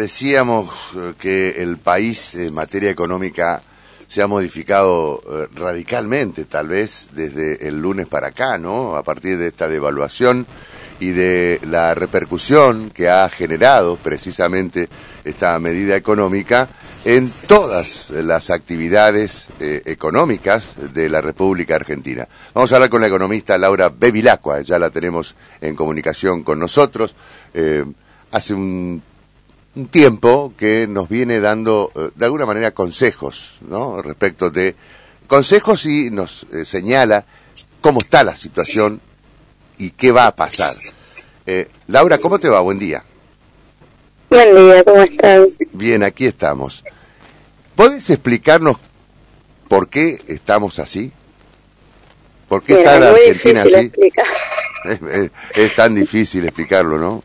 decíamos eh, que el país en materia económica se ha modificado eh, radicalmente, tal vez desde el lunes para acá, ¿no? A partir de esta devaluación y de la repercusión que ha generado precisamente esta medida económica en todas las actividades eh, económicas de la República Argentina. Vamos a hablar con la economista Laura Bevilacqua, ya la tenemos en comunicación con nosotros. Hace un, tiempo que nos viene dando eh, de alguna manera consejos, ¿no? Respecto de consejos y nos señala cómo está la situación y qué va a pasar. Laura, ¿cómo te va? Buen día. Buen día, ¿cómo estás? Bien, aquí estamos. ¿Puedes explicarnos por qué estamos así? ¿Por qué está la Argentina así? Es, tan difícil explicarlo, ¿no?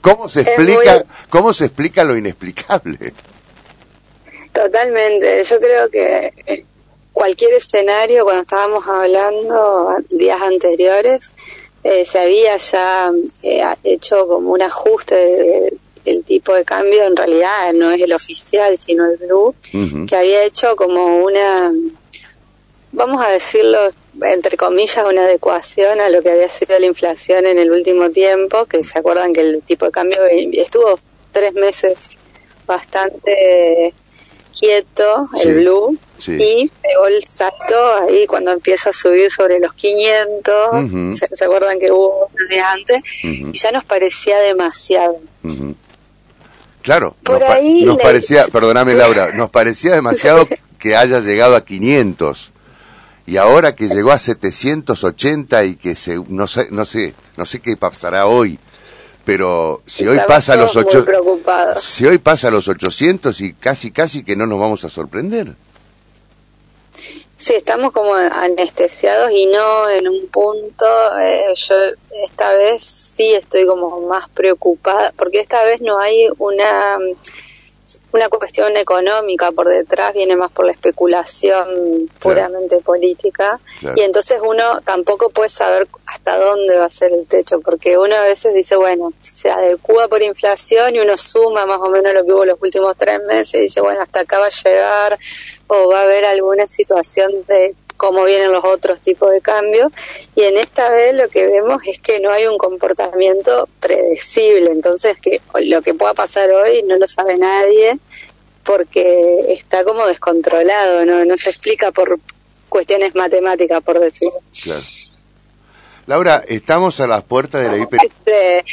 ¿Cómo se explica cómo se explica lo inexplicable? Totalmente. Yo creo que cualquier escenario, cuando estábamos hablando días anteriores, eh, se había ya eh, hecho como un ajuste de, el tipo de cambio en realidad no es el oficial, sino el blue, que había hecho como una, vamos a decirlo entre comillas, una adecuación a lo que había sido la inflación en el último tiempo, que se acuerdan que el tipo de cambio estuvo tres meses bastante quieto, el blue, y pegó el salto ahí cuando empieza a subir sobre los 500, se, acuerdan que hubo unos días antes, y ya nos parecía demasiado. Claro, nos, parecía, perdóname Laura, nos parecía demasiado que haya llegado a 500 y ahora que llegó a 780 y que se, no sé, no sé, no sé qué pasará hoy, pero si hoy pasa a los ocho, si hoy pasa los 800 y casi casi que no nos vamos a sorprender. Sí, estamos como anestesiados y no en un punto. Eh, yo esta vez sí estoy como más preocupada, porque esta vez no hay una una cuestión económica por detrás, viene más por la especulación puramente política. Y entonces uno tampoco puede saber hasta dónde va a ser el techo, porque uno a veces dice, bueno, se adecua por inflación y uno suma más o menos lo que hubo los últimos tres meses y dice, bueno, hasta acá va a llegar o va a haber alguna situación de cómo vienen los otros tipos de cambios. Y en esta vez lo que vemos es que no hay un comportamiento predecible. Entonces, que lo que pueda pasar hoy no lo sabe nadie porque está como descontrolado, no, no se explica por cuestiones matemáticas, por decirlo. Claro. Laura, estamos a las puertas de la hiper... Este,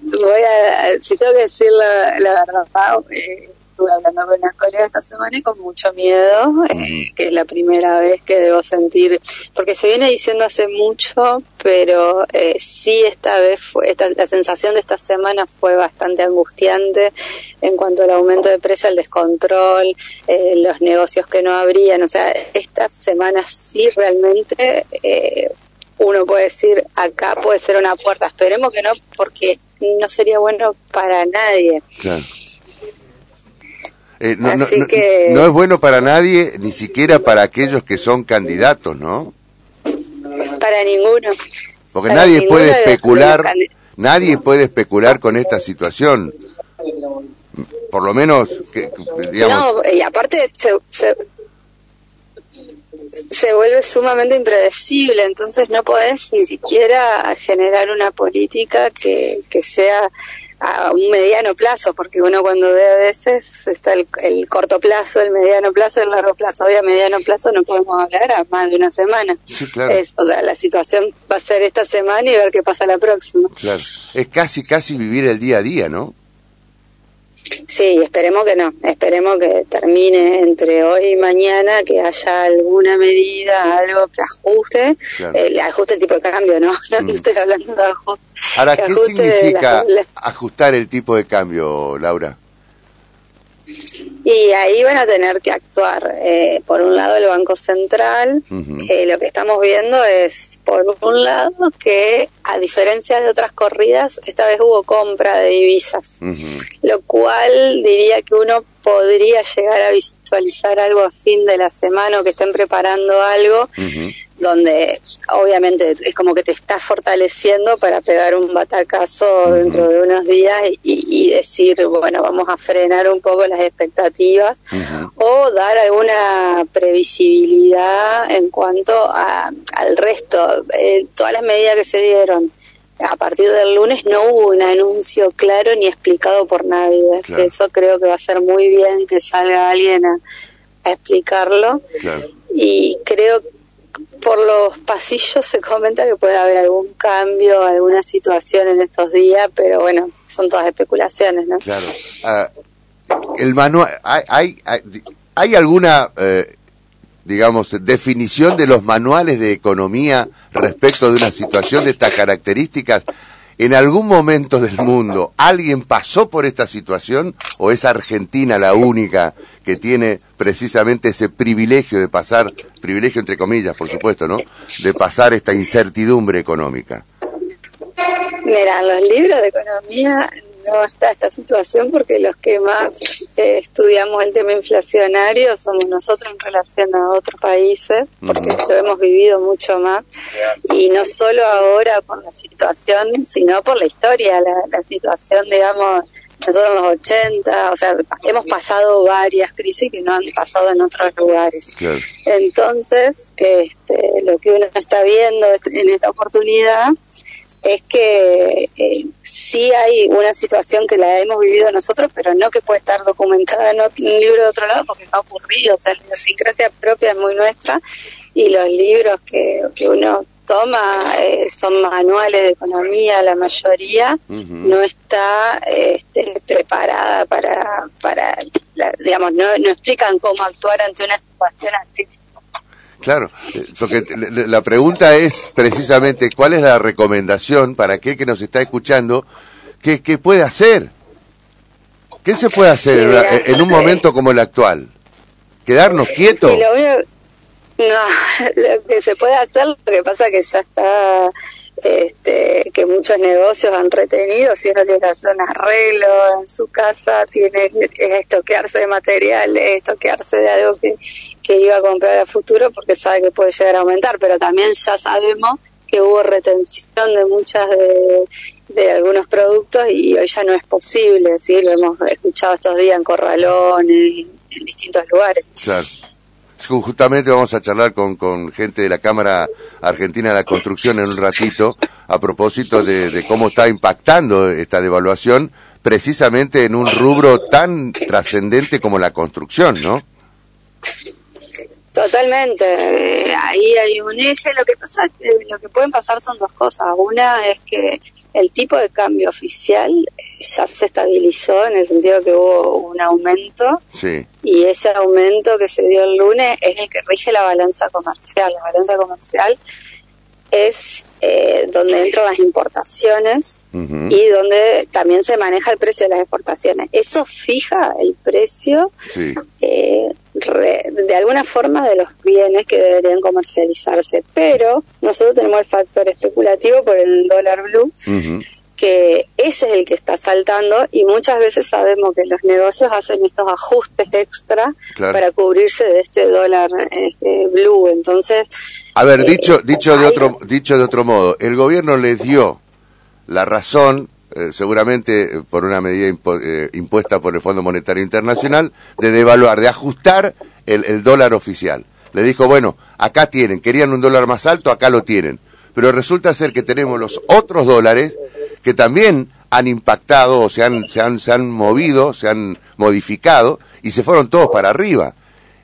voy a, si tengo que decir la, la verdad, eh, estuve hablando con unas colegas esta semana y con mucho miedo, eh, que es la primera vez que debo sentir, porque se viene diciendo hace mucho, pero eh, sí esta vez fue, esta, la sensación de esta semana fue bastante angustiante en cuanto al aumento de precio, el descontrol, eh, los negocios que no abrían, o sea, esta semana sí realmente eh, uno puede decir, acá puede ser una puerta, esperemos que no, porque no sería bueno para nadie. Claro. Eh, no, es bueno para nadie, ni siquiera para aquellos que son candidatos, ¿no? Para ninguno. Porque nadie puede especular, nadie puede especular con esta situación. Por lo menos, que, digamos... No, y aparte se, se, vuelve sumamente impredecible, entonces no podés ni siquiera generar una política que, que sea a un mediano plazo, porque uno cuando ve a veces está el, corto plazo, el mediano plazo, el largo plazo. Hoy a mediano plazo no podemos hablar a más de una semana. es, o sea, la situación va a ser esta semana y ver qué pasa la próxima. Claro. Es casi, casi vivir el día a día, ¿no? Sí, esperemos que no, esperemos que termine entre hoy y mañana, que haya alguna medida, algo que ajuste, eh, ajuste el tipo de cambio, ¿no? No mm. estoy hablando de ajuste. Ahora, ¿qué significa ajustar el tipo de cambio, Laura? Y ahí van a tener que actuar, eh, por un lado, el Banco Central. Eh, lo que estamos viendo es por un lado, que a diferencia de otras corridas, esta vez hubo compra de divisas, lo cual diría que uno podría llegar a visualizar algo a fin de la semana o que estén preparando algo donde obviamente es como que te estás fortaleciendo para pegar un batacazo dentro de unos días y, decir, bueno, vamos a frenar un poco las expectativas o dar alguna previsibilidad en cuanto al resto. Eh, todas las medidas que se dieron a partir del lunes no hubo un anuncio claro ni explicado por nadie. Eso creo que va a ser muy bien que salga alguien a, explicarlo. Y creo que por los pasillos se comenta que puede haber algún cambio, alguna situación en estos días, pero bueno, son todas especulaciones, ¿no? Claro. Ah, el manual, ¿hay, hay, hay alguna eh, digamos, definición de los manuales de economía respecto de una situación de estas características? ¿En algún momento del mundo alguien pasó por esta situación o es Argentina la única que tiene precisamente ese privilegio de pasar, privilegio entre comillas, por supuesto, ¿no? De pasar esta incertidumbre económica. Mira, los libros de economía no está esta situación porque los que más eh, estudiamos el tema inflacionario somos nosotros en relación a otros países, porque lo hemos vivido mucho más, y no solo ahora por la situación, sino por la historia, la, situación, digamos, nosotros en los 80, o sea, hemos pasado varias crisis que no han pasado en otros lugares. Entonces, este, lo que uno está viendo en esta oportunidad es que eh, sí hay una situación que la hemos vivido nosotros, pero no que puede estar documentada en un libro de otro lado porque no ha ocurrido. O sea, la idiosincrasia propia es muy nuestra y los libros que, que uno toma eh, son manuales de economía, la mayoría no está este, preparada para, para digamos, no, no explican cómo actuar ante una situación así Claro, eh, porque la pregunta es precisamente cuál es la recomendación para aquel que nos está escuchando, ¿qué, puede hacer? ¿Qué se puede hacer en, un momento como el actual? ¿Quedarnos quietos? No, lo que se puede hacer, lo que pasa que ya está, este, que muchos negocios han retenido, si uno tiene que hacer un arreglo en su casa, tiene que estoquearse de materiales, estoquearse de algo que, que iba a comprar a futuro porque sabe que puede llegar a aumentar, pero también ya sabemos que hubo retención de muchas de, de algunos productos y hoy ya no es posible, ¿sí? lo hemos escuchado estos días en corralones, en distintos lugares. Claro. Justamente vamos a charlar con, con gente de la Cámara Argentina de la Construcción en un ratito a propósito de, cómo está impactando esta devaluación precisamente en un rubro tan trascendente como la construcción, ¿no? Totalmente. Ahí hay un eje. Lo que pasa, lo que pueden pasar son dos cosas. Una es que el tipo de cambio oficial ya se estabilizó en el sentido que hubo un aumento y ese aumento que se dio el lunes es el que rige la balanza comercial. La balanza comercial es eh, donde entran las importaciones y donde también se maneja el precio de las exportaciones. Eso fija el precio eh, de alguna forma de los bienes que deberían comercializarse, pero nosotros tenemos el factor especulativo por el dólar blue. que ese es el que está saltando y muchas veces sabemos que los negocios hacen estos ajustes extra para cubrirse de este dólar este blue. Entonces, a ver, eh, dicho dicho de otro dicho de otro modo, el gobierno le dio la razón eh, seguramente por una medida eh, impuesta por el Fondo Monetario Internacional, de devaluar, de ajustar el, dólar oficial. Le dijo, bueno, acá tienen, querían un dólar más alto, acá lo tienen. Pero resulta ser que tenemos los otros dólares que también han impactado o se han, se han, se han movido, se han modificado y se fueron todos para arriba.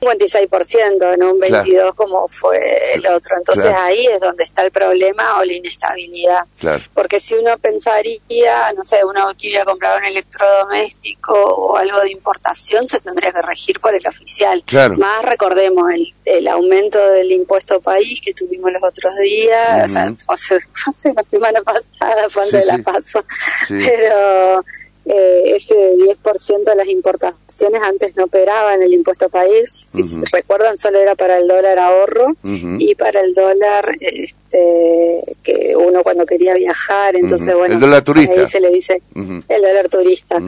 56%, en un 22 como fue el otro. Entonces ahí es donde está el problema o la inestabilidad. Porque si uno pensaría, no sé, uno quiere comprar un electrodoméstico o algo de importación, se tendría que regir por el oficial. Más recordemos el, el, aumento del impuesto país que tuvimos los otros días, o sea, la semana pasada, fue de la paso. Pero eh, ese 10% de las importaciones antes no operaban el impuesto país, si se recuerdan solo era para el dólar ahorro y para el dólar este, que uno cuando quería viajar, entonces bueno, el dólar turista. ahí se le dice el dólar turista.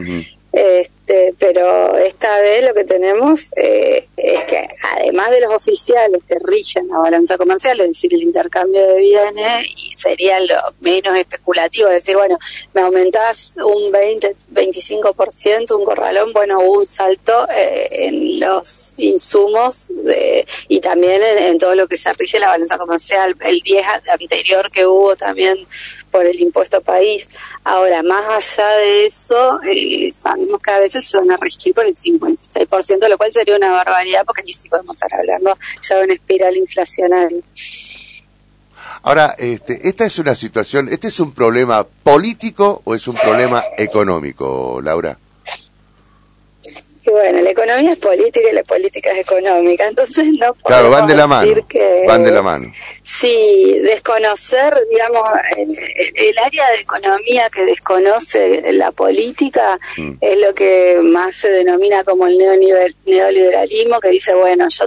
Este, pero esta vez lo que tenemos eh, es que además de los oficiales que rigen la balanza comercial, es decir, el intercambio de bienes, y sería lo menos especulativo, es decir, bueno, me aumentás un 20, 25%, un corralón, bueno, un salto eh, en los insumos de, y también en, todo lo que se rige la balanza comercial. El 10 anterior que hubo también por el impuesto país. Ahora, más allá de eso, eh, sabemos que a veces se van a regir por el 56%, lo cual sería una barbaridad porque aquí sí podemos estar hablando ya de una espiral inflacionaria. Ahora, este, esta es una situación, ¿este es un problema político o es un problema económico, Laura? Bueno, la economía es política y la política es económica, entonces no podemos claro, van de la mano, que... Van de la mano. Sí, desconocer, digamos, el, área de economía que desconoce la política mm. es lo que más se denomina como el neoliberalismo, que dice, bueno, yo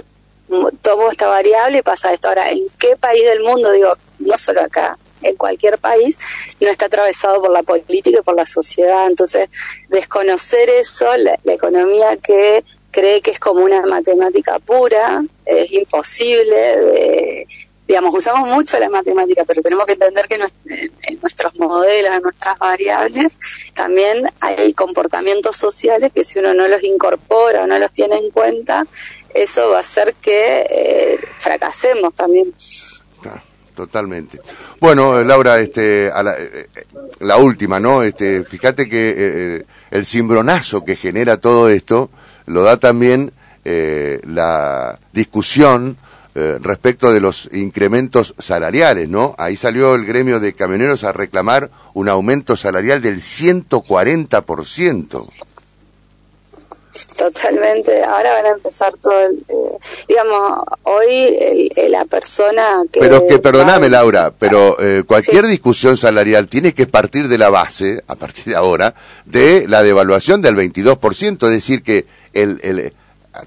tomo esta variable y pasa esto. Ahora, ¿en qué país del mundo? Digo, no solo acá, en cualquier país, no está atravesado por la política y por la sociedad. Entonces, desconocer eso, la, economía que cree que es como una matemática pura, es imposible. digamos, usamos mucho la matemática, pero tenemos que entender que en nuestros modelos, en nuestras variables, también hay comportamientos sociales que si uno no los incorpora o no los tiene en cuenta, eso va a hacer que eh, fracasemos también totalmente. Bueno, Laura, este, a la, eh, la, última, ¿no? Este, fíjate que eh, el cimbronazo que genera todo esto lo da también eh, la discusión respecto de los incrementos salariales, ¿no? Ahí salió el gremio de camioneros a reclamar un aumento salarial del 140%. Totalmente, ahora van a empezar todo, el, eh, digamos, hoy la persona que... Pero que, perdoname Laura, pero eh, cualquier discusión salarial tiene que partir de la base, a partir de ahora, de la devaluación del 22%, es decir, que el, el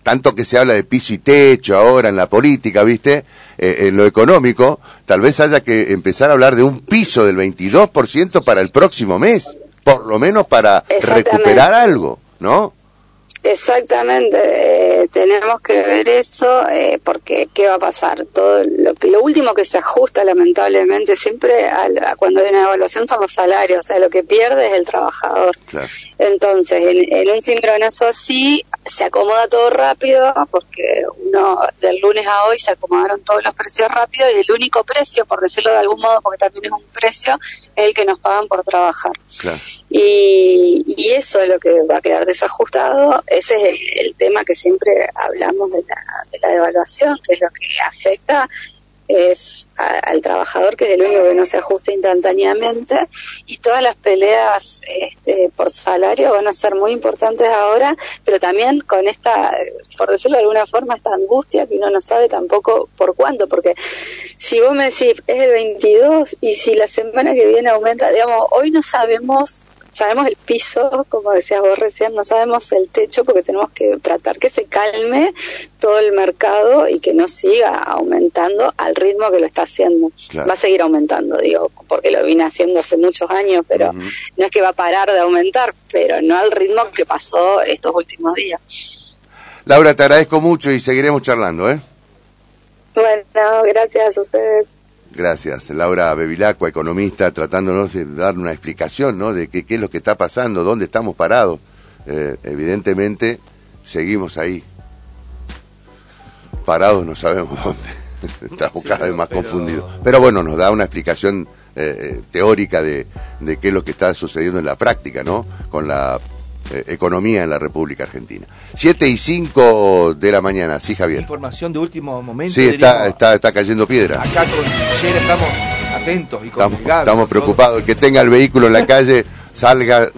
tanto que se habla de piso y techo ahora en la política, ¿viste? Eh, en lo económico, tal vez haya que empezar a hablar de un piso del 22% para el próximo mes, por lo menos para recuperar algo, ¿no? Exactamente, eh, tenemos que ver eso eh, porque qué va a pasar. Todo lo que lo último que se ajusta lamentablemente siempre a, cuando hay una evaluación son los salarios, o sea, lo que pierde es el trabajador. Entonces, en, un sincronazo así se acomoda todo rápido porque uno del lunes a hoy se acomodaron todos los precios rápido y el único precio, por decirlo de algún modo, porque también es un precio, es el que nos pagan por trabajar. Y, y eso es lo que va a quedar desajustado ese es el, tema que siempre hablamos de la, de la devaluación, que es lo que afecta es al trabajador que es el único que no se ajusta instantáneamente. Y todas las peleas este, por salario van a ser muy importantes ahora pero también con esta por decirlo de alguna forma esta angustia que uno no sabe tampoco por cuánto porque si vos me decís es el 22 y si la semana que viene aumenta digamos hoy no sabemos sabemos el piso, como decías vos recién, no sabemos el techo porque tenemos que tratar que se calme todo el mercado y que no siga aumentando al ritmo que lo está haciendo. Va a seguir aumentando, digo, porque lo vine haciendo hace muchos años, pero no es que va a parar de aumentar, pero no al ritmo que pasó estos últimos días. Laura, te agradezco mucho y seguiremos charlando, ¿eh? Bueno, gracias a ustedes. Gracias. Laura Bevilacqua, economista, tratándonos de dar una explicación ¿no? de qué, es lo que está pasando, dónde estamos parados. Eh, evidentemente, seguimos ahí. Parados no sabemos dónde. Estamos cada vez más confundidos. Pero bueno, nos da una explicación eh, eh, teórica de, de qué es lo que está sucediendo en la práctica, ¿no? Con la eh, economía en la República Argentina. Siete y cinco de la mañana, sí, Javier. Información de último momento. Sí, está, está, está cayendo piedra. Acá con estamos atentos y Estamos, estamos preocupados. El que tenga el vehículo en la calle salga